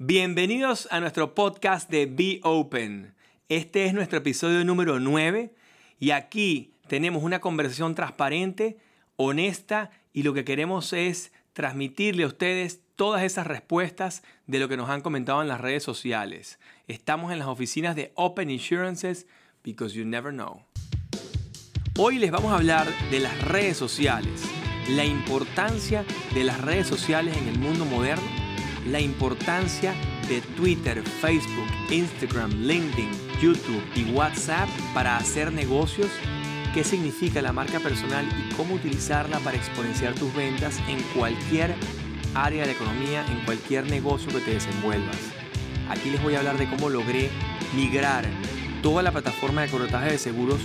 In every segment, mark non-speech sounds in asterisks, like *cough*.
Bienvenidos a nuestro podcast de Be Open. Este es nuestro episodio número 9 y aquí tenemos una conversación transparente, honesta y lo que queremos es transmitirle a ustedes todas esas respuestas de lo que nos han comentado en las redes sociales. Estamos en las oficinas de Open Insurances because you never know. Hoy les vamos a hablar de las redes sociales, la importancia de las redes sociales en el mundo moderno la importancia de Twitter, Facebook, Instagram, LinkedIn, YouTube y WhatsApp para hacer negocios, qué significa la marca personal y cómo utilizarla para exponenciar tus ventas en cualquier área de la economía, en cualquier negocio que te desenvuelvas. Aquí les voy a hablar de cómo logré migrar toda la plataforma de corretaje de seguros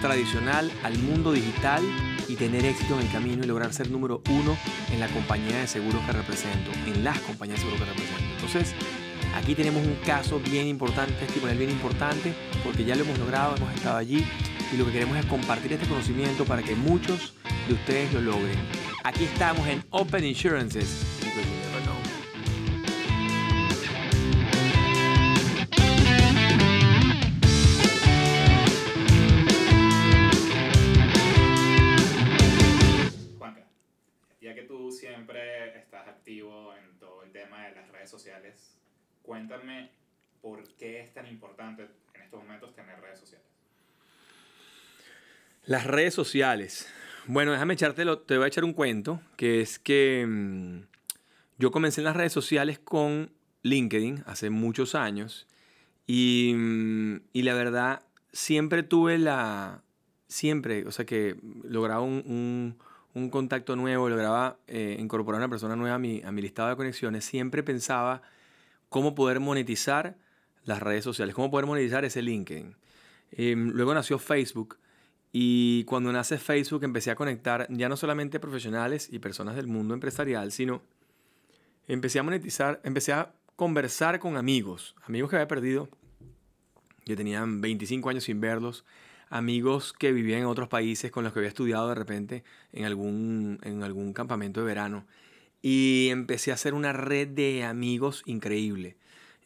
tradicional al mundo digital y tener éxito en el camino y lograr ser número uno en la compañía de seguros que represento, en las compañías de seguros que represento. Entonces, aquí tenemos un caso bien importante, testimonial bien importante, porque ya lo hemos logrado, hemos estado allí y lo que queremos es compartir este conocimiento para que muchos de ustedes lo logren. Aquí estamos en Open Insurances sociales. Cuéntame por qué es tan importante en estos momentos tener redes sociales. Las redes sociales. Bueno, déjame echártelo, te voy a echar un cuento, que es que mm, yo comencé en las redes sociales con LinkedIn hace muchos años y, mm, y la verdad siempre tuve la, siempre, o sea que lograba un un contacto nuevo, lograba eh, incorporar una persona nueva a mi, a mi listado de conexiones, siempre pensaba cómo poder monetizar las redes sociales, cómo poder monetizar ese LinkedIn. Em, luego nació Facebook y cuando nace Facebook empecé a conectar ya no solamente profesionales y personas del mundo empresarial, sino empecé a monetizar, empecé a conversar con amigos, amigos que había perdido. Yo tenía 25 años sin verlos amigos que vivían en otros países con los que había estudiado de repente en algún, en algún campamento de verano. Y empecé a hacer una red de amigos increíble.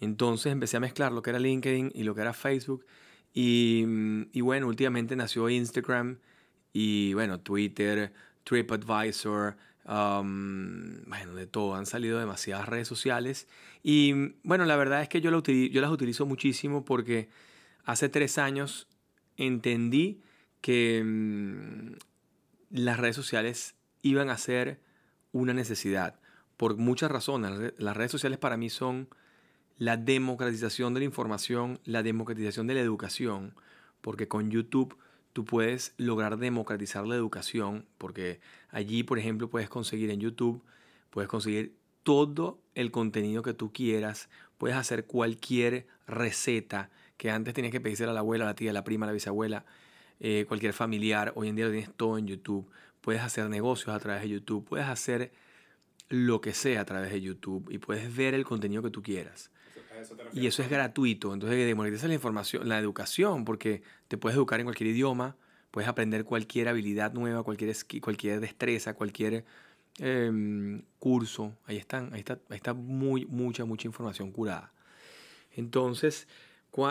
Entonces empecé a mezclar lo que era LinkedIn y lo que era Facebook. Y, y bueno, últimamente nació Instagram y bueno, Twitter, TripAdvisor, um, bueno, de todo. Han salido demasiadas redes sociales. Y bueno, la verdad es que yo, yo las utilizo muchísimo porque hace tres años entendí que mm, las redes sociales iban a ser una necesidad por muchas razones. Las redes sociales para mí son la democratización de la información, la democratización de la educación, porque con YouTube tú puedes lograr democratizar la educación, porque allí, por ejemplo, puedes conseguir en YouTube, puedes conseguir todo el contenido que tú quieras, puedes hacer cualquier receta, que antes tenías que pedirse a la abuela, a la tía, a la prima, a la bisabuela, eh, cualquier familiar. Hoy en día lo tienes todo en YouTube. Puedes hacer negocios a través de YouTube. Puedes hacer lo que sea a través de YouTube y puedes ver el contenido que tú quieras. y eso es gratuito. Entonces, democratiza la información, la educación, porque te puedes educar en cualquier idioma, puedes aprender cualquier habilidad nueva, cualquier, cualquier destreza, cualquier em, curso. Ahí están, ahí está, ahí está muy, mucha, mucha información curada. Entonces,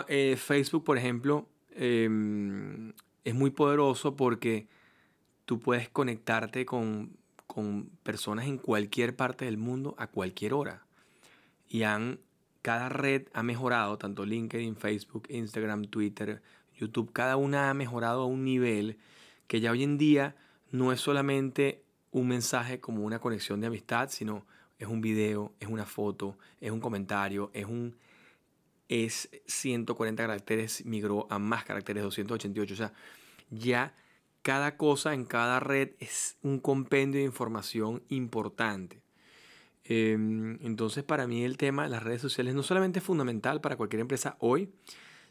eh, Facebook, por ejemplo, em, es muy poderoso porque tú puedes conectarte con, personas en cualquier parte del mundo a cualquier hora. Y han, cada red ha mejorado, tanto LinkedIn, Facebook, Instagram, Twitter, YouTube, cada una ha mejorado a un nivel que ya hoy en día no es solamente un mensaje como una conexión de amistad, sino es un video, es una foto, es un comentario, es un es 140 caracteres, migró a más caracteres, 288. O sea, ya cada cosa en cada red es un compendio de información importante. Em, entonces, para mí el tema de las redes sociales no solamente es fundamental para cualquier empresa hoy,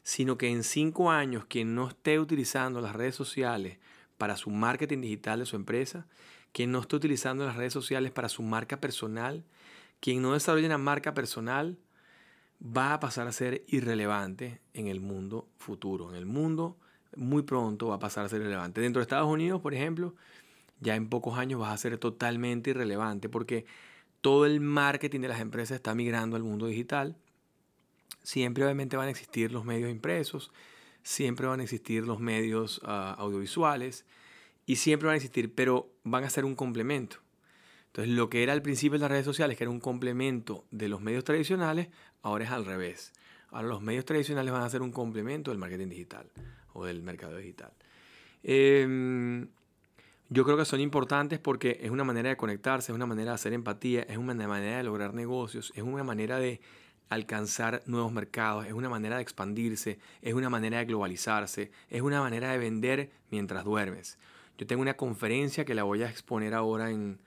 sino que en cinco años quien no esté utilizando las redes sociales para su marketing digital de su empresa, quien no esté utilizando las redes sociales para su marca personal, quien no desarrolle una marca personal, va a pasar a ser irrelevante en el mundo futuro. En el mundo muy pronto va a pasar a ser irrelevante. Dentro de Estados Unidos, por ejemplo, ya en pocos años vas a ser totalmente irrelevante porque todo el marketing de las empresas está migrando al mundo digital. Siempre obviamente van a existir los medios impresos, siempre van a existir los medios ah, audiovisuales y siempre van a existir, pero van a ser un complemento. Entonces, lo que era al principio de las redes sociales, que era un complemento de los medios tradicionales, ahora es al revés. Ahora los medios tradicionales van a ser un complemento del marketing digital o del mercado digital. Em, yo creo que son importantes porque es una manera de conectarse, es una manera de hacer empatía, es una manera de lograr negocios, es una manera de alcanzar nuevos mercados, es una manera de expandirse, es una manera de globalizarse, es una manera de vender mientras duermes. Yo tengo una conferencia que la voy a exponer ahora en,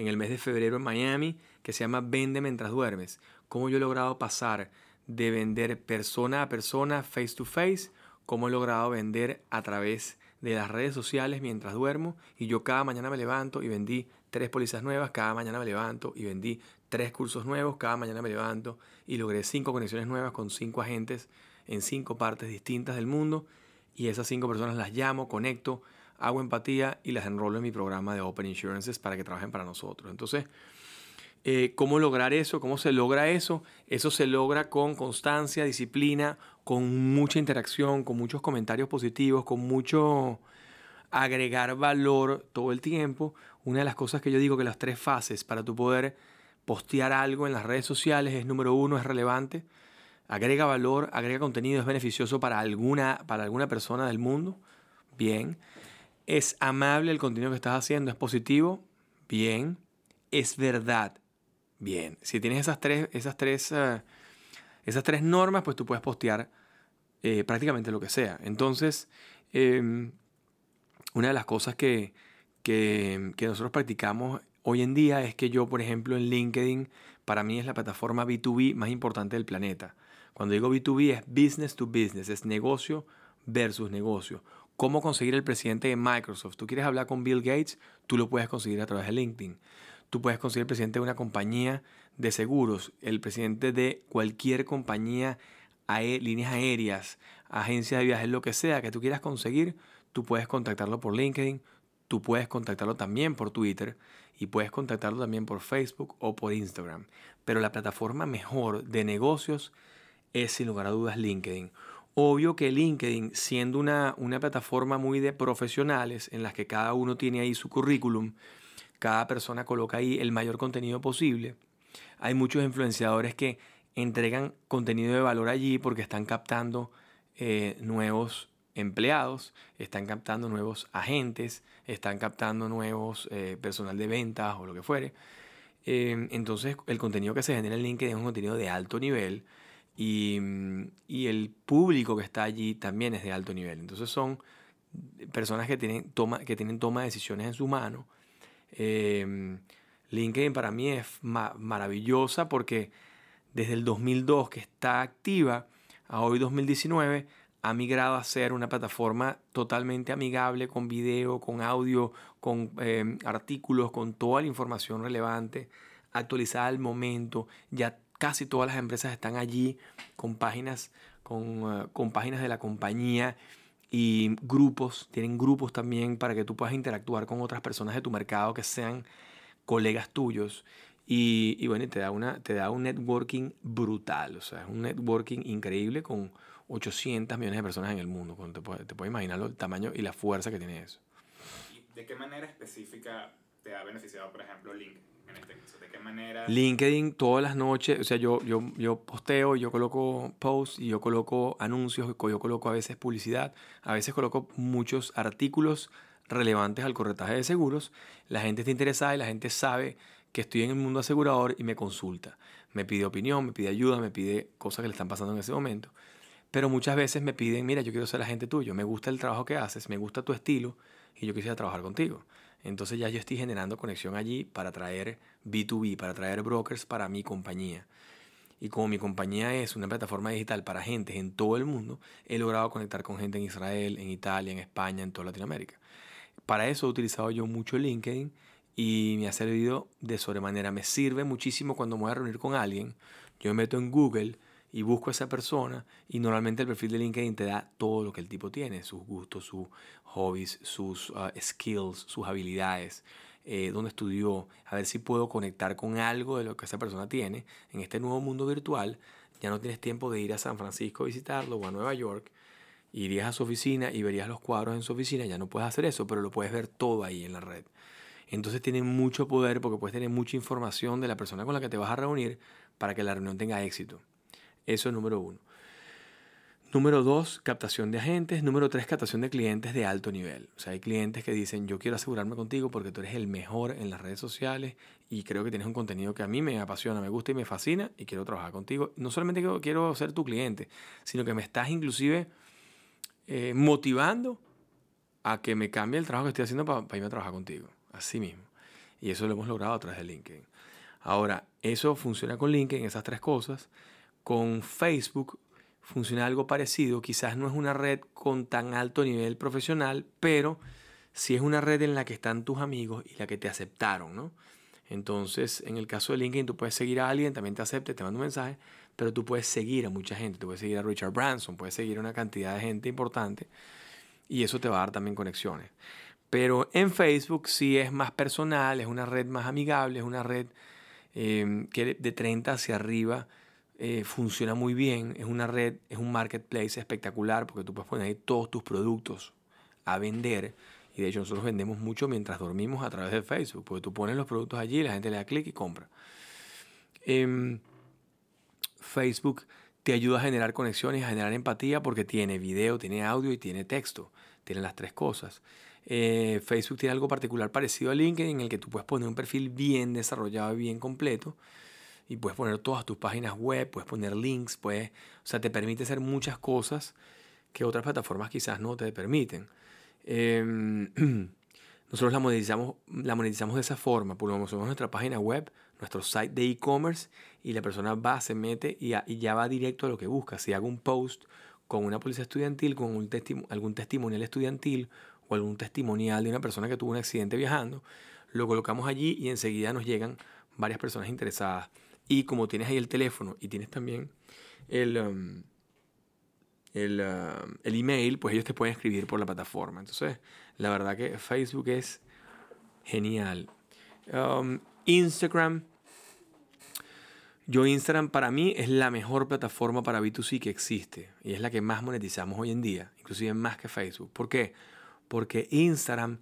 en el mes de febrero en Miami que se llama Vende mientras duermes. Cómo yo he logrado pasar de vender persona a persona, face to face, cómo he logrado vender a través de las redes sociales mientras duermo y yo cada mañana me levanto y vendí tres pólizas nuevas, cada mañana me levanto y vendí tres cursos nuevos, cada mañana me levanto y logré cinco conexiones nuevas con cinco agentes en cinco partes distintas del mundo. Y esas cinco personas las llamo, conecto, hago empatía y las enrolo en mi programa de Open Insurances para que trabajen para nosotros. Entonces, eh, ¿cómo lograr eso? ¿Cómo se logra eso? Eso se logra con constancia, disciplina, con mucha interacción, con muchos comentarios positivos, con mucho agregar valor todo el tiempo. Una de las cosas que yo digo que las tres fases para tu poder postear algo en las redes sociales es número uno, es relevante, agrega valor, agrega contenido, es beneficioso para alguna, para alguna persona del mundo. Bien es amable el contenido que estás haciendo, es positivo, bien, es verdad, bien. Si tienes esas tres, esas tres, eh, esas tres normas, pues tú puedes postear eh, prácticamente lo que sea. Entonces, em, una de las cosas que, que, que nosotros practicamos hoy en día es que yo, por ejemplo, en LinkedIn, para mí es la plataforma B2B más importante del planeta. Cuando digo B2B es business to business, es negocio versus negocio cómo conseguir el presidente de Microsoft. Tú quieres hablar con Bill Gates, tú lo puedes conseguir a través de LinkedIn. Tú puedes conseguir el presidente de una compañía de seguros, el presidente de cualquier compañía, líneas aéreas, agencia de viajes, lo que sea que tú quieras conseguir, tú puedes contactarlo por LinkedIn, tú puedes contactarlo también por Twitter y puedes contactarlo también por Facebook o por Instagram. Pero la plataforma mejor de negocios es sin lugar a dudas LinkedIn. Obvio que LinkedIn, siendo una, una plataforma muy de profesionales en las que cada uno tiene ahí su currículum, cada persona coloca ahí el mayor contenido posible, hay muchos influenciadores que entregan contenido de valor allí porque están captando eh, nuevos empleados, están captando nuevos agentes, están captando nuevos eh, personal de ventas o lo que fuere. Eh, entonces el contenido que se genera en LinkedIn es un contenido de alto nivel Mm, y, el público que está allí también es de alto nivel. Entonces son personas que tienen toma, que tienen toma de decisiones en su mano. Em, LinkedIn para mí es maravillosa porque desde el 2002 que está activa a hoy 2019 ha migrado a ser una plataforma totalmente amigable con video, con audio, con em, artículos, con toda la información relevante, actualizada al momento. Ya casi todas las empresas están allí con páginas, con, eh, páginas de la compañía y grupos, tienen grupos también para que tú puedas interactuar con otras personas de tu mercado que sean colegas tuyos. Y, bueno, te da, una, te da un networking brutal, o sea, es un networking increíble con 800 millones de personas en el mundo. Te, te puedes imaginar el tamaño y la fuerza que tiene eso. ¿De qué manera específica te ha beneficiado, por ejemplo, LinkedIn? Este ¿De qué manera? LinkedIn todas las noches, o sea, yo, yo, yo posteo, yo coloco posts y yo coloco anuncios, yo coloco a veces publicidad, a veces coloco muchos artículos relevantes al corretaje de seguros. La gente está interesada y la gente sabe que estoy en el mundo asegurador y me consulta. Me pide opinión, me pide ayuda, me pide cosas que le están pasando en ese momento. Pero muchas veces me piden, mira, yo quiero ser agente tuyo, me gusta el trabajo que haces, me gusta tu estilo y yo quisiera trabajar contigo. Entonces ya yo estoy generando conexión allí para traer B2B, para traer brokers para mi compañía. Y como mi compañía es una plataforma digital para gente en todo el mundo, he logrado conectar con gente en Israel, en Italia, en España, en toda Latinoamérica. Para eso he utilizado yo mucho LinkedIn y me ha servido de sobremanera. Me sirve muchísimo cuando me voy a reunir con alguien. Yo me meto en Google y busco a esa persona y normalmente el perfil de LinkedIn te da todo lo que el tipo tiene, sus gustos, sus hobbies, sus ah, skills, sus habilidades. eh, dónde estudió, a ver si puedo conectar con algo de lo que esa persona tiene en este nuevo mundo virtual. Ya no tienes tiempo de ir a San Francisco a visitarlo o a Nueva York. Irías a su oficina y verías los cuadros en su oficina. Ya no puedes hacer eso, pero lo puedes ver todo ahí en la red. Entonces tiene mucho poder porque puedes tener mucha información de la persona con la que te vas a reunir para que la reunión tenga éxito. Eso es número uno. Número dos, captación de agentes. Número tres, captación de clientes de alto nivel. O sea, hay clientes que dicen, yo quiero asegurarme contigo porque tú eres el mejor en las redes sociales y creo que tienes un contenido que a mí me apasiona, me gusta y me fascina y quiero trabajar contigo. No solamente quiero, ser tu cliente, sino que me estás inclusive eh, motivando a que me cambie el trabajo que estoy haciendo para, para irme a trabajar contigo. Así mismo. Y eso lo hemos logrado a través de LinkedIn. Ahora, eso funciona con LinkedIn, esas tres cosas. Con Facebook funciona algo parecido. Quizás no es una red con tan alto nivel profesional, pero sí es una red en la que están tus amigos y la que te aceptaron, ¿no? Entonces, en el caso de LinkedIn, tú puedes seguir a alguien, también te acepte, te manda un mensaje, pero tú puedes seguir a mucha gente. Tú puedes seguir a Richard Branson, puedes seguir a una cantidad de gente importante y eso te va a dar también conexiones. Pero en Facebook sí es más personal, es una red más amigable, es una red eh, que de 30 hacia arriba eh, funciona muy bien. Es una red, es un marketplace espectacular porque tú puedes poner ahí todos tus productos a vender. Y de hecho nosotros vendemos mucho mientras dormimos a través de Facebook, porque tú pones los productos allí, la gente le da clic y compra. Em, Facebook te ayuda a generar conexiones, a generar empatía porque tiene video, tiene audio y tiene texto. Tiene las tres cosas. Eh, Facebook tiene algo particular parecido a LinkedIn en el que tú puedes poner un perfil bien desarrollado y bien completo y puedes poner todas tus páginas web, puedes poner links, puedes, o sea, te permite hacer muchas cosas que otras plataformas quizás no te permiten. Em, *clears throat* nosotros la monetizamos, la monetizamos de esa forma, ponemos nuestra página web, nuestro site de e-commerce y la persona va, se mete y, ya va directo a lo que busca. Si hago un post con una policía estudiantil, con algún testimonial estudiantil o algún testimonial de una persona que tuvo un accidente viajando, lo colocamos allí y enseguida nos llegan varias personas interesadas. Y como tienes ahí el teléfono y tienes también el, um, um, el, email, pues ellos te pueden escribir por la plataforma. Entonces, la verdad que Facebook es genial. Um, Instagram. Yo Instagram para mí es la mejor plataforma para B2C que existe y es la que más monetizamos hoy en día, inclusive más que Facebook. ¿Por qué? porque Instagram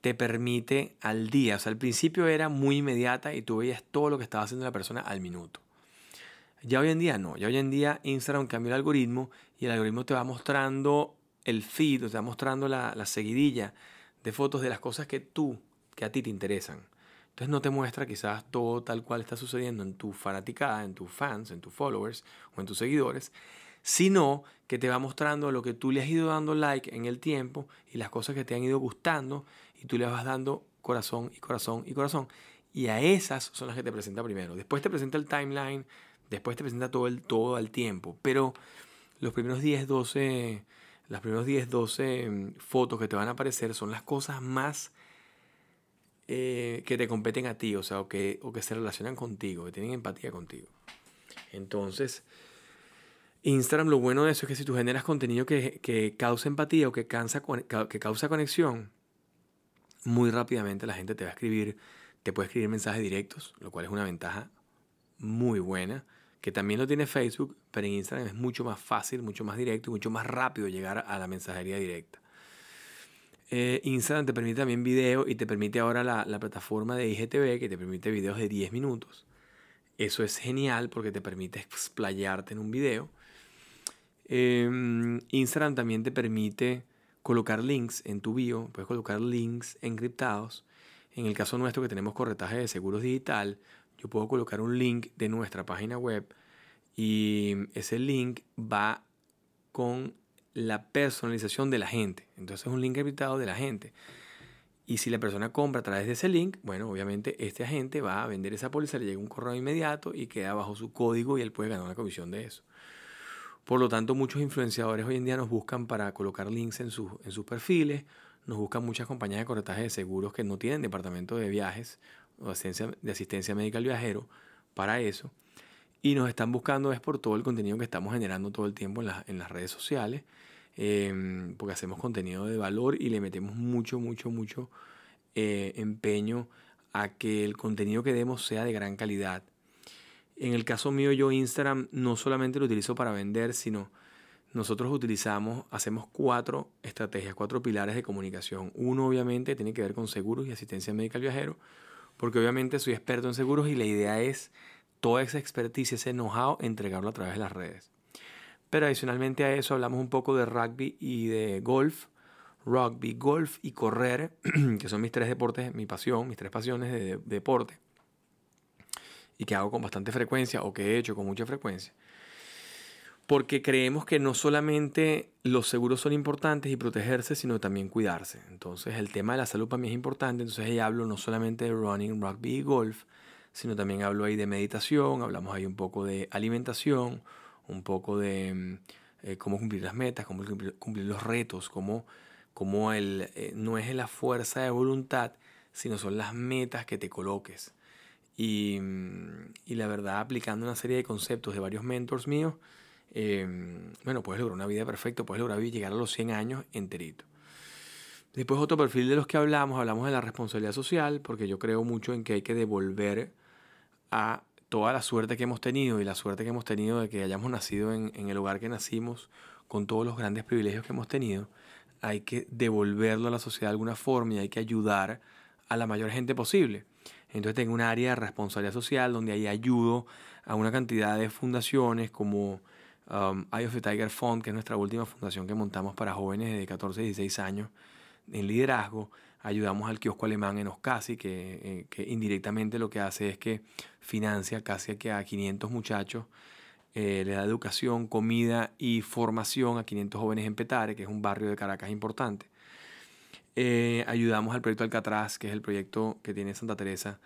te permite al día, o sea, al principio era muy inmediata y tú veías todo lo que estaba haciendo la persona al minuto. Ya hoy en día no, ya hoy en día Instagram cambió el algoritmo y el algoritmo te va mostrando el feed, te va mostrando la, la seguidilla de fotos de las cosas que tú, que a ti te interesan. Entonces no te muestra quizás todo tal cual está sucediendo en tu fanaticada, en tus fans, en tus followers o en tus seguidores, sino que te va mostrando lo que tú le has ido dando like en el tiempo y las cosas que te han ido gustando y tú le vas dando corazón y corazón y corazón. Y a esas son las que te presenta primero. Después te presenta el timeline, después te presenta todo el todo al tiempo, pero los primeros 10, 12 las primeros 10, 12 mm, fotos que te van a aparecer son las cosas más eh, que te competen a ti, o sea, o que, o que se relacionan contigo, que tienen empatía contigo. Entonces, Instagram, lo bueno de eso es que si tú generas contenido que, causa empatía o que, cansa, que causa conexión, muy rápidamente la gente te va a escribir, te puede escribir mensajes directos, lo cual es una ventaja muy buena, que también lo tiene Facebook, pero en Instagram es mucho más fácil, mucho más directo y mucho más rápido llegar a la mensajería directa. Eh, Instagram te permite también video y te permite ahora la, la plataforma de IGTV que te permite videos de 10 minutos. Eso es genial porque te permite explayarte en un video Em, Instagram también te permite colocar links en tu bio, puedes colocar links encriptados. En el caso nuestro que tenemos corretaje de seguros digital, yo puedo colocar un link de nuestra página web y ese link va con la personalización de la gente. Entonces es un link encriptado de la gente. Y si la persona compra a través de ese link, bueno, obviamente este agente va a vender esa póliza, le llega un correo inmediato y queda bajo su código y él puede ganar una comisión de eso. Por lo tanto, muchos influenciadores hoy en día nos buscan para colocar links en, sus, en sus perfiles, nos buscan muchas compañías de corretaje de seguros que no tienen departamento de viajes o asistencia, de asistencia médica al viajero para eso. Y nos están buscando es por todo el contenido que estamos generando todo el tiempo en, en las redes sociales, em, porque hacemos contenido de valor y le metemos mucho, mucho, mucho eh, empeño a que el contenido que demos sea de gran calidad. En el caso mío, yo Instagram no solamente lo utilizo para vender, sino nosotros utilizamos, hacemos cuatro estrategias, cuatro pilares de comunicación. Uno obviamente tiene que ver con seguros y asistencia médica al viajero, porque obviamente soy experto en seguros y la idea es toda esa expertise, ese know-how, entregarlo a través de las redes. Pero adicionalmente a eso hablamos un poco de rugby y de golf, rugby, golf y correr, *clears throat* que son mis tres deportes, mi pasión, mis tres pasiones de, deporte, y que hago con bastante frecuencia o que he hecho con mucha frecuencia. Porque creemos que no solamente los seguros son importantes y protegerse, sino también cuidarse. Entonces el tema de la salud para mí es importante, entonces ahí hablo no solamente de running, rugby y golf, sino también hablo ahí de meditación, hablamos ahí un poco de alimentación, un poco de mm, eh, cómo cumplir las metas, cómo cumplir, los retos, cómo, cómo el, eh, no es la fuerza de voluntad, sino son las metas que te coloques. Y, mm, y la verdad, aplicando una serie de conceptos de varios mentors míos, em, bueno, puedes lograr una vida perfecta, puedes lograr llegar a los 100 años enterito. Después otro perfil de los que hablamos, hablamos de la responsabilidad social, porque yo creo mucho en que hay que devolver a toda la suerte que hemos tenido y la suerte que hemos tenido de que hayamos nacido en, el hogar que nacimos, con todos los grandes privilegios que hemos tenido, hay que devolverlo a la sociedad de alguna forma y hay que ayudar a la mayor gente posible. Entonces tengo un área de responsabilidad social donde ahí ayudo a una cantidad de fundaciones como um, Eye of the Tiger Fund, que es nuestra última fundación que montamos para jóvenes de 14 y 16 años en liderazgo ayudamos al kiosco alemán en Oscasi, que, eh, que, indirectamente lo que hace es que financia casi a 500 muchachos, eh, le da educación, comida y formación a 500 jóvenes en Petare, que es un barrio de Caracas importante. Eh, ayudamos al proyecto Alcatraz, que es el proyecto que tiene Santa Teresa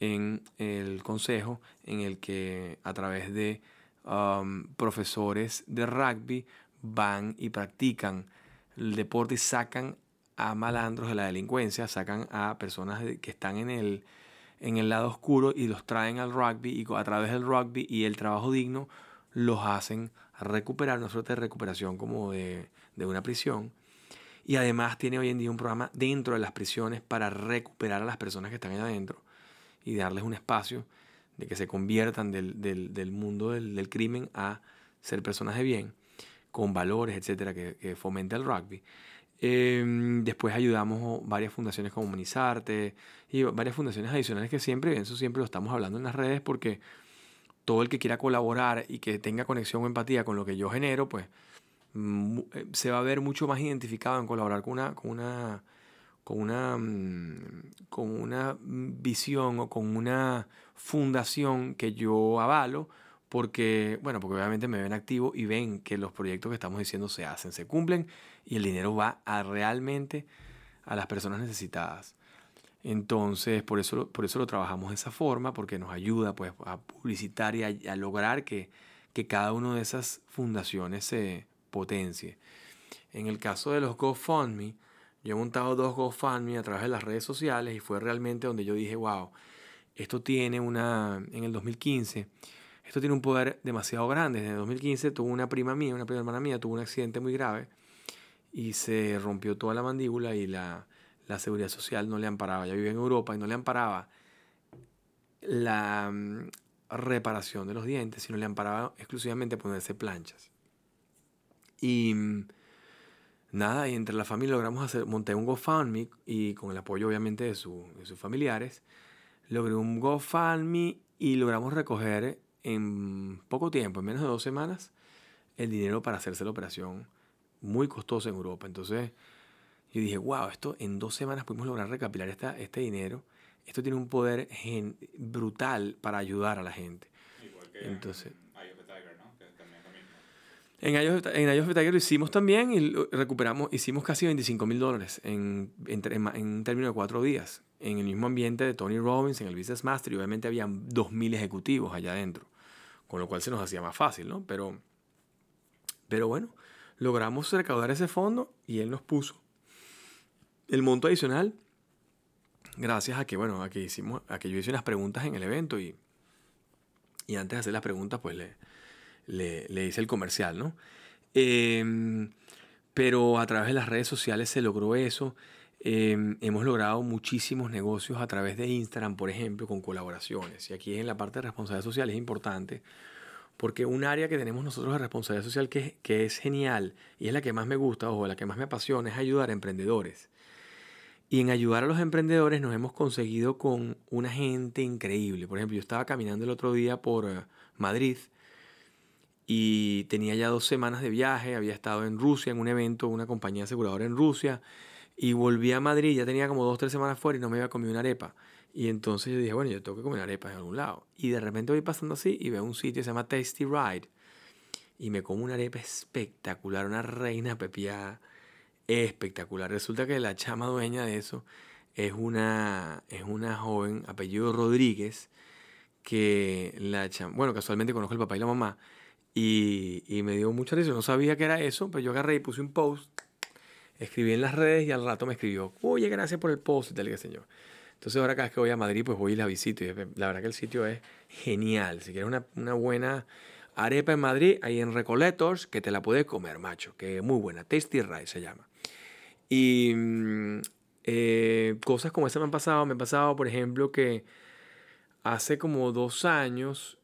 en el consejo, en el que a través de um, profesores de rugby van y practican el deporte y sacan a malandros de la delincuencia, sacan a personas que están en el, en el lado oscuro y los traen al rugby y a través del rugby y el trabajo digno los hacen recuperar, una suerte de recuperación como de, de una prisión. Y además tiene hoy en día un programa dentro de las prisiones para recuperar a las personas que están ahí adentro y darles un espacio de que se conviertan del, del, mundo del, crimen a ser personas de bien, con valores, etcétera, que, que fomente el rugby. Em, después ayudamos varias fundaciones como Humanizarte y varias fundaciones adicionales que siempre, eso siempre lo estamos hablando en las redes porque todo el que quiera colaborar y que tenga conexión o empatía con lo que yo genero, pues eh, se va a ver mucho más identificado en colaborar con una, con una, con una, mm, con una visión o con una fundación que yo avalo porque, bueno, porque obviamente me ven activo y ven que los proyectos que estamos diciendo se hacen, se cumplen y el dinero va a realmente a las personas necesitadas. Entonces, por eso, por eso lo trabajamos de esa forma, porque nos ayuda pues, a publicitar y a, lograr que, que cada una de esas fundaciones se potencie. En el caso de los GoFundMe, yo he montado dos GoFundMe a través de las redes sociales y fue realmente donde yo dije, wow, esto tiene una, en el 2015, esto tiene un poder demasiado grande. En el 2015 tuvo una prima mía, una prima hermana mía, tuvo un accidente muy grave y se rompió toda la mandíbula y la, la seguridad social no le amparaba. Ya vivía en Europa y no le amparaba la mm, reparación de los dientes, sino le amparaba exclusivamente ponerse planchas. Y mm, nada, y entre la familia logramos hacer, monté un GoFundMe y con el apoyo obviamente de, su, de sus familiares, logré un GoFundMe y logramos recoger en poco tiempo, en menos de dos semanas, el dinero para hacerse la operación muy costosa en Europa. Entonces yo dije, wow, esto en dos semanas pudimos lograr recapilar esta, este dinero. Esto tiene un poder brutal para ayudar a la gente. Igual que Entonces, en Eye of the Tiger, ¿no? Que también lo mismo. En Eye, of, the Tiger lo hicimos también y recuperamos, hicimos casi 25 mil dólares en, en, en, en términos de cuatro días. En el mismo ambiente de Tony Robbins, en el Business Master, y obviamente había 2.000 ejecutivos allá adentro con lo cual se nos hacía más fácil, ¿no? Pero, pero bueno, logramos recaudar ese fondo y él nos puso el monto adicional gracias a que, bueno, a que, hicimos, a que yo hice unas preguntas en el evento y, y antes de hacer las preguntas, pues le, le, hice el comercial, ¿no? Em, pero a través de las redes sociales se logró eso. em, hemos logrado muchísimos negocios a través de Instagram, por ejemplo, con colaboraciones. Y aquí en la parte de responsabilidad social es importante porque un área que tenemos nosotros de responsabilidad social que, que es genial y es la que más me gusta o la que más me apasiona es ayudar a emprendedores. Y en ayudar a los emprendedores nos hemos conseguido con una gente increíble. Por ejemplo, yo estaba caminando el otro día por eh, Madrid y tenía ya dos semanas de viaje, había estado en Rusia en un evento, una compañía aseguradora en Rusia, y volví a Madrid, ya tenía como dos, tres semanas fuera y no me había comido una arepa. Y entonces yo dije, bueno, yo tengo que comer arepas en algún lado. Y de repente voy pasando así y veo un sitio que se llama Tasty Ride. Y me como una arepa espectacular, una reina pepiada espectacular. Resulta que la chama dueña de eso es una, es una joven, apellido Rodríguez, que la chama, bueno, casualmente conozco el papá y la mamá, y, y me dio mucha risa. No sabía que era eso, pero yo agarré y puse un post, escribí en las redes y al rato me escribió, oye, gracias por el post y tal, que señor. Entonces ahora cada vez que voy a Madrid, pues voy y la visito. Y la verdad que el sitio es genial. Si quieres una, una buena arepa en Madrid, ahí en Recoletos, que te la puedes comer, macho. Que es muy buena. Tasty Rice se llama. Y mm, eh, cosas como esa me han pasado. Me ha pasado, por ejemplo, que hace como dos años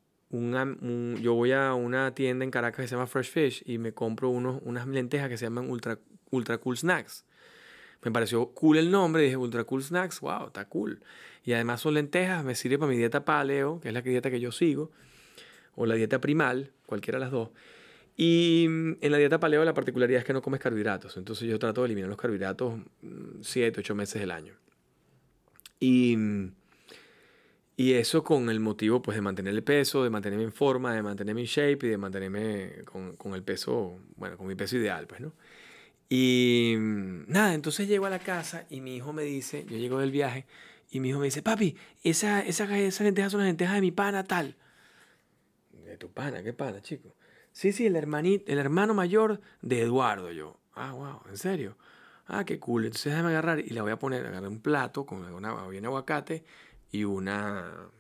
yo voy a una tienda en Caracas que se llama Fresh Fish y me compro unos, unas lentejas que se llaman Ultra, Ultra Cool Snacks. Me pareció cool el nombre, dije Ultra Cool Snacks, wow, está cool. Y además son lentejas, me sirve para mi dieta paleo, que es la dieta que yo sigo, o la dieta primal, cualquiera de las dos. Y mm, en la dieta paleo la particularidad es que no comes carbohidratos. Entonces yo trato de eliminar los carbohidratos 7, mm, 8 meses del año. Y, mm, y eso con el motivo pues, de mantener el peso, de mantenerme en forma, de mantenerme en shape y de mantenerme con, con el peso, bueno, con mi peso ideal, pues, ¿no? Y nada, entonces llego a la casa y mi hijo me dice, yo llego del viaje y mi hijo me dice, papi, esa, esa, esas lentejas son las lentejas de mi pana tal. ¿De tu pana? ¿Qué pana, chico? Sí, sí, el, hermanito, el hermano mayor de Eduardo. Yo, ah, wow, ¿en serio? Ah, qué cool. Entonces déjame agarrar y la voy a poner, agarrar un plato con una, bien aguacate y una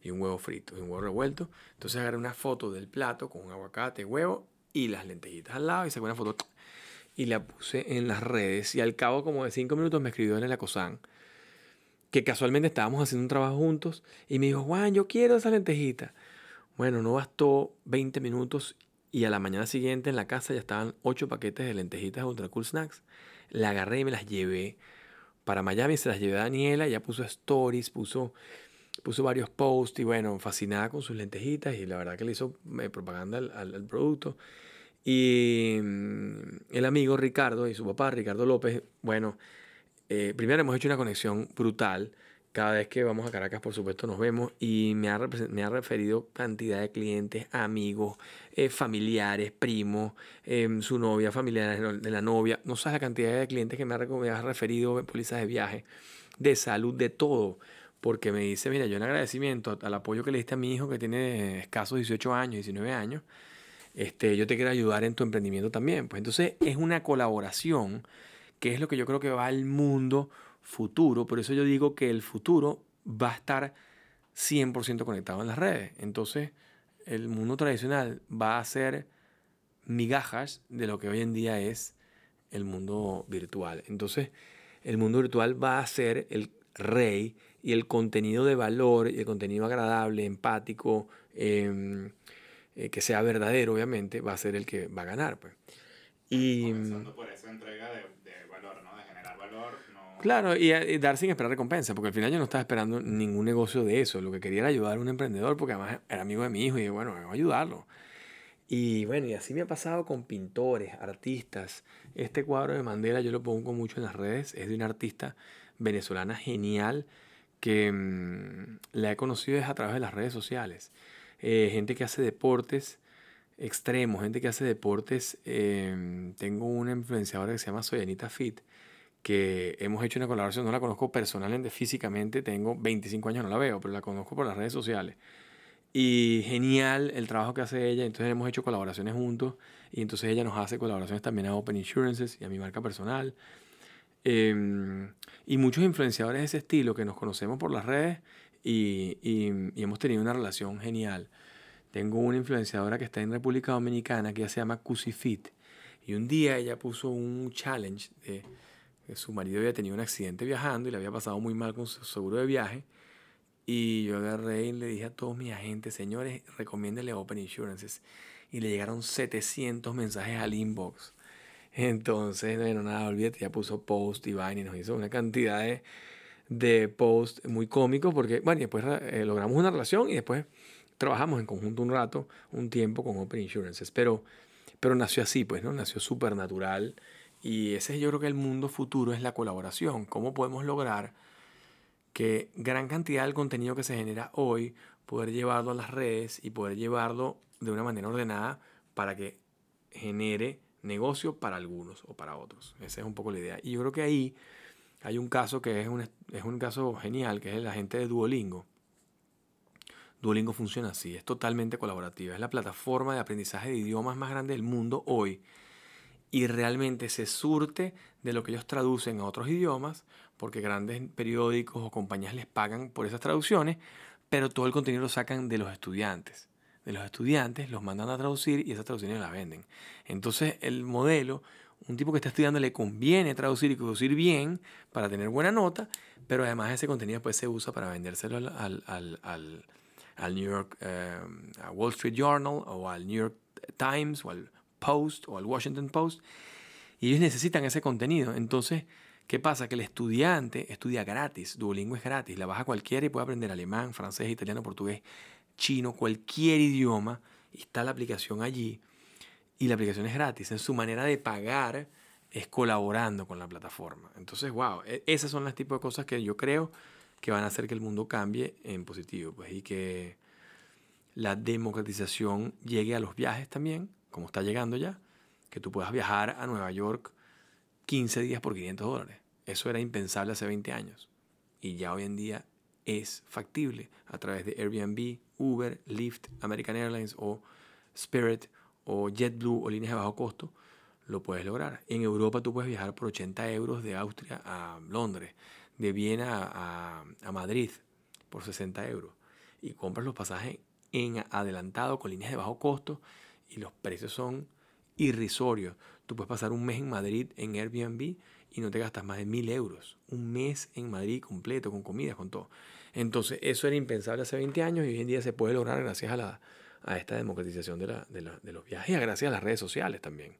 y un huevo frito y un huevo revuelto. Entonces agarré una foto del plato con un aguacate, huevo y las lentejitas al lado y saqué una foto y la puse en las redes y al cabo como de cinco minutos me escribió en el Acosan que casualmente estábamos haciendo un trabajo juntos y me dijo, Juan, yo quiero esa lentejita. Bueno, no bastó 20 minutos y a la mañana siguiente en la casa ya estaban ocho paquetes de lentejitas Ultra Cool Snacks. La agarré y me las llevé para Miami. Se las llevé a Daniela. Ella puso stories, puso, puso varios posts y bueno, fascinada con sus lentejitas y la verdad que le hizo eh, propaganda al, al, producto. Y mm, el amigo Ricardo y su papá, Ricardo López, bueno, eh, primero hemos hecho una conexión brutal cada vez que vamos a Caracas, por supuesto, nos vemos y me ha, me ha referido cantidad de clientes, amigos, eh, familiares, primos, em, su novia, familiares de la novia. No sabes la cantidad de clientes que me ha, me referido pólizas de viaje, de salud, de todo. Porque me dice, mira, yo en agradecimiento al apoyo que le diste a mi hijo que tiene escasos 18 años, 19 años, este, yo te quiero ayudar en tu emprendimiento también. Pues entonces es una colaboración que es lo que yo creo que va al mundo futuro. Por eso yo digo que el futuro va a estar 100% conectado en las redes. Entonces, el mundo tradicional va a ser migajas de lo que hoy en día es el mundo virtual. Entonces, el mundo virtual va a ser el rey y el contenido de valor y el contenido agradable, empático, em, eh, que sea verdadero, obviamente, va a ser el que va a ganar. Pues. Y, por esa entrega de, Claro, y, dar sin esperar recompensa, porque al final yo no estaba esperando ningún negocio de eso. Lo que quería era ayudar a un emprendedor, porque además era amigo de mi hijo, y dije, bueno, vamos a ayudarlo. Y bueno, y así me ha pasado con pintores, artistas. Este cuadro de Mandela yo lo pongo mucho en las redes, es de una artista venezolana genial que mm, la he conocido a través de las redes sociales. Eh, gente que hace deportes extremos, gente que hace deportes. Eh, tengo una influenciadora que se llama Soyanita Fit que hemos hecho una colaboración, no la conozco personalmente, físicamente, tengo 25 años, no la veo, pero la conozco por las redes sociales. Y genial el trabajo que hace ella, entonces hemos hecho colaboraciones juntos y entonces ella nos hace colaboraciones también a Open Insurances y a mi marca personal. Em, y muchos influenciadores de ese estilo que nos conocemos por las redes y, y, y, hemos tenido una relación genial. Tengo una influenciadora que está en República Dominicana que se llama Cusifit y un día ella puso un challenge de Su marido había tenido un accidente viajando y le había pasado muy mal con su seguro de viaje. Y yo agarré y le dije a todos mis agentes, señores, recomiéndele Open Insurances. Y le llegaron 700 mensajes al inbox. Entonces, bueno, nada, olvídate, ya puso post y vaina y nos hizo una cantidad de, de posts muy cómicos porque, bueno, después eh, logramos una relación y después trabajamos en conjunto un rato, un tiempo con Open Insurances. Pero, pero nació así, pues, ¿no? Nació súper natural. Y ese es yo creo que el mundo futuro es la colaboración. ¿Cómo podemos lograr que gran cantidad del contenido que se genera hoy, poder llevarlo a las redes y poder llevarlo de una manera ordenada para que genere negocio para algunos o para otros. Esa es un poco la idea. Y yo creo que ahí hay un caso que es un, es un caso genial, que es la gente de Duolingo. Duolingo funciona así, es totalmente colaborativa. Es la plataforma de aprendizaje de idiomas más grande del mundo hoy. Y realmente se surte de lo que ellos traducen a otros idiomas, porque grandes periódicos o compañías les pagan por esas traducciones, pero todo el contenido lo sacan de los estudiantes de los estudiantes, los mandan a traducir y esas traducciones las venden. Entonces el modelo, un tipo que está estudiando le conviene traducir y traducir bien para tener buena nota, pero además ese contenido después se usa para vendérselo al, al, al, New York, eh, Wall Street Journal o al New York Times o al Post o al Washington Post. Y ellos necesitan ese contenido. Entonces, ¿qué pasa? Que el estudiante estudia gratis, Duolingo es gratis, la baja cualquiera y puede aprender alemán, francés, italiano, portugués chino, cualquier idioma, está la aplicación allí y la aplicación es gratis. En su manera de pagar es colaborando con la plataforma. Entonces, wow, e, esas son las tipos de cosas que yo creo que van a hacer que el mundo cambie en positivo, pues, y que la democratización llegue a los viajes también, como está llegando ya, que tú puedas viajar a Nueva York 15 días por 500 dólares. Eso era impensable hace 20 años y ya hoy en día es factible a través de Airbnb, Uber, Lyft, American Airlines o Spirit o JetBlue o líneas de bajo costo, lo puedes lograr. En Europa tú puedes viajar por 80 euros de Austria a Londres, de Viena a, Madrid por 60 euros. Y compras los pasajes en adelantado con líneas de bajo costo y los precios son irrisorios. Tú puedes pasar un mes en Madrid en Airbnb y no te gastas más de mil euros. Un mes en Madrid completo, con comidas, con todo. Entonces, eso era impensable hace 20 años y hoy en día se puede lograr gracias a, la, a esta democratización de, la, de, la, de los viajes y gracias a las redes sociales también.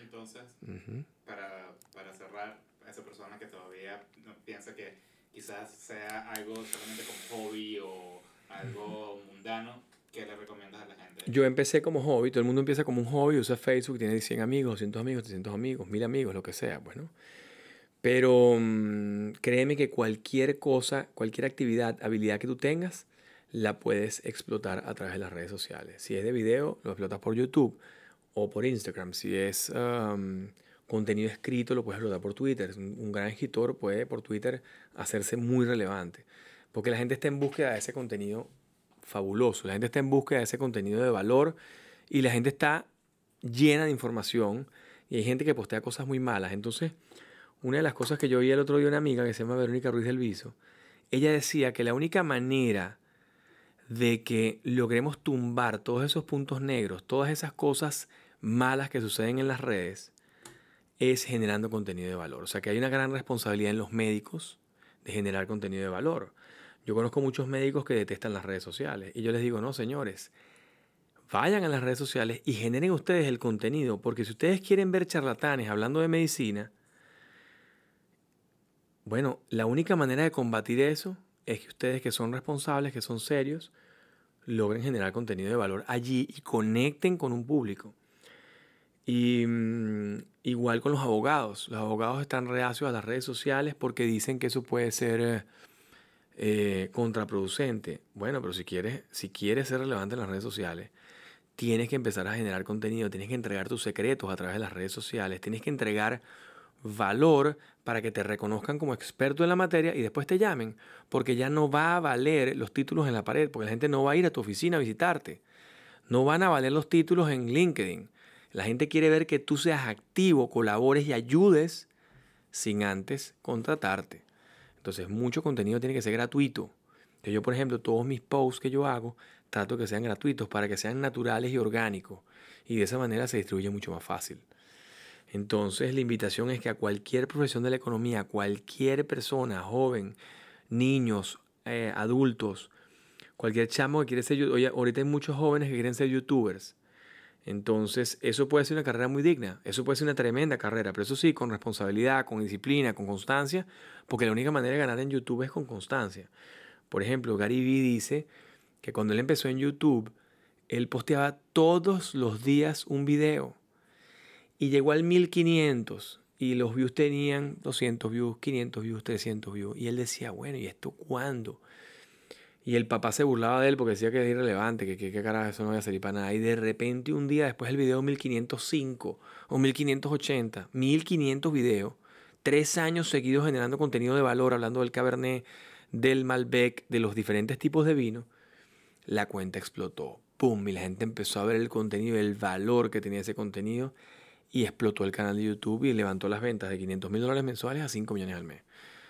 Entonces, para, para cerrar, a esa persona que todavía piensa que quizás sea algo solamente como hobby o algo mundano, ¿qué le recomiendas a la gente? Yo empecé como hobby, todo el mundo empieza como un hobby, usa Facebook, tiene 100 amigos, 200 amigos, 300 amigos, 1000 amigos, lo que sea, bueno. Pero mm, créeme que cualquier cosa, cualquier actividad, habilidad que tú tengas, la puedes explotar a través de las redes sociales. Si es de video, lo explotas por YouTube o por Instagram. Si es contenido escrito, lo puedes explotar por Twitter. Un, gran escritor puede por Twitter hacerse muy relevante. Porque la gente está en búsqueda de ese contenido fabuloso. La gente está en búsqueda de ese contenido de valor y la gente está llena de información y hay gente que postea cosas muy malas. Entonces, una de las cosas que yo vi el otro día una amiga que se llama Verónica Ruiz del Viso, ella decía que la única manera de que logremos tumbar todos esos puntos negros, todas esas cosas malas que suceden en las redes, es generando contenido de valor. O sea que hay una gran responsabilidad en los médicos de generar contenido de valor. Yo conozco muchos médicos que detestan las redes sociales y yo les digo, no, señores, vayan a las redes sociales y generen ustedes el contenido, porque si ustedes quieren ver charlatanes hablando de medicina, bueno, la única manera de combatir eso es que ustedes que son responsables, que son serios, logren generar contenido de valor allí y conecten con un público. Y mm, igual con los abogados. Los abogados están reacios a las redes sociales porque dicen que eso puede ser eh, contraproducente. Bueno, pero si quieres, si quieres ser relevante en las redes sociales, tienes que empezar a generar contenido, tienes que entregar tus secretos a través de las redes sociales, tienes que entregar valor para que te reconozcan como experto en la materia y después te llamen, porque ya no va a valer los títulos en la pared, porque la gente no va a ir a tu oficina a visitarte. No van a valer los títulos en LinkedIn. La gente quiere ver que tú seas activo, colabores y ayudes sin antes contratarte. Entonces, mucho contenido tiene que ser gratuito. Yo, por ejemplo, todos mis posts que yo hago, trato que sean gratuitos para que sean naturales y orgánicos. Y de esa manera se distribuye mucho más fácil. Entonces la invitación es que a cualquier profesión de la economía, cualquier persona, joven, niños, eh, adultos, cualquier chamo que quiere ser, oye, ahorita hay muchos jóvenes que quieren ser youtubers. Entonces, eso puede ser una carrera muy digna, eso puede ser una tremenda carrera, pero eso sí, con responsabilidad, con disciplina, con constancia, porque la única manera de ganar en YouTube es con constancia. Por ejemplo, Gary Vee dice que cuando él empezó en YouTube, él posteaba todos los días un video y llegó al 1500 y los views tenían 200 views, 500 views, 300 views. Y él decía, bueno, ¿y esto cuándo? Y el papá se burlaba de él porque decía que era irrelevante, que qué carajo eso no iba a salir para nada. Y de repente un día después el video 1505 o 1580, 1500 videos, tres años seguidos generando contenido de valor, hablando del Cabernet, del Malbec, de los diferentes tipos de vino, la cuenta explotó. ¡Pum! Y la gente empezó a ver el contenido, el valor que tenía ese contenido y explotó el canal de YouTube y levantó las ventas de 500 mil dólares mensuales a 5 millones al mes.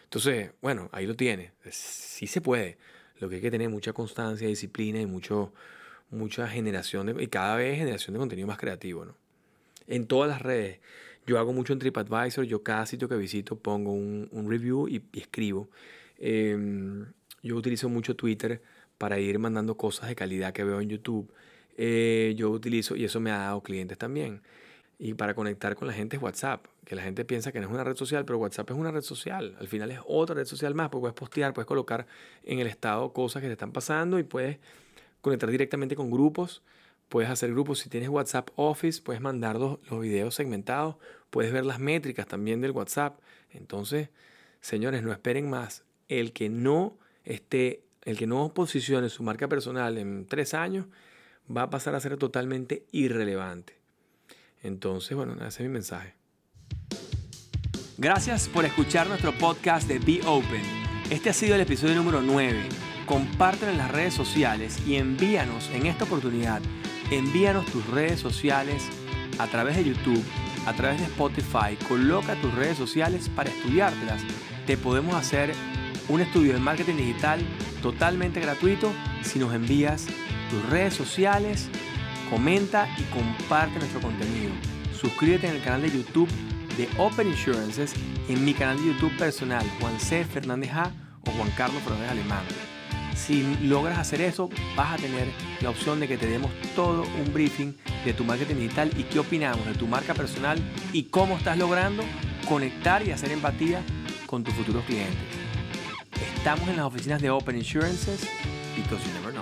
Entonces, bueno, ahí lo tiene. Sí se puede. Lo que hay que tener mucha constancia, disciplina y mucho, mucha generación de, y cada vez generación de contenido más creativo, ¿no? En todas las redes. Yo hago mucho en TripAdvisor, yo cada sitio que visito pongo un, review y, escribo. Em, yo utilizo mucho Twitter para ir mandando cosas de calidad que veo en YouTube. Eh, yo utilizo, y eso me ha dado clientes también. Y para conectar con la gente es WhatsApp, que la gente piensa que no es una red social, pero WhatsApp es una red social. Al final es otra red social más, porque puedes postear, puedes colocar en el estado cosas que te están pasando y puedes conectar directamente con grupos. Puedes hacer grupos, si tienes WhatsApp Office, puedes mandar los, los videos segmentados, puedes ver las métricas también del WhatsApp. Entonces, señores, no esperen más. El que no esté, el que no posicione su marca personal en tres años, va a pasar a ser totalmente irrelevante. Entonces, bueno, ese es mi mensaje. Gracias por escuchar nuestro podcast de Be Open. Este ha sido el episodio número 9. Compártelo en las redes sociales y envíanos en esta oportunidad, envíanos tus redes sociales a través de YouTube, a través de Spotify. Coloca tus redes sociales para estudiártelas. Te podemos hacer un estudio de marketing digital totalmente gratuito si nos envías tus redes sociales comenta y comparte nuestro contenido. Suscríbete en el canal de YouTube de Open Insurances y en mi canal de YouTube personal, Juan C. Fernández A o Juan Carlos Fernández Alemán. Si logras hacer eso, vas a tener la opción de que te demos todo un briefing de tu marketing digital y qué opinamos de tu marca personal y cómo estás logrando conectar y hacer empatía con tus futuros clientes. Estamos en las oficinas de Open Insurances because know.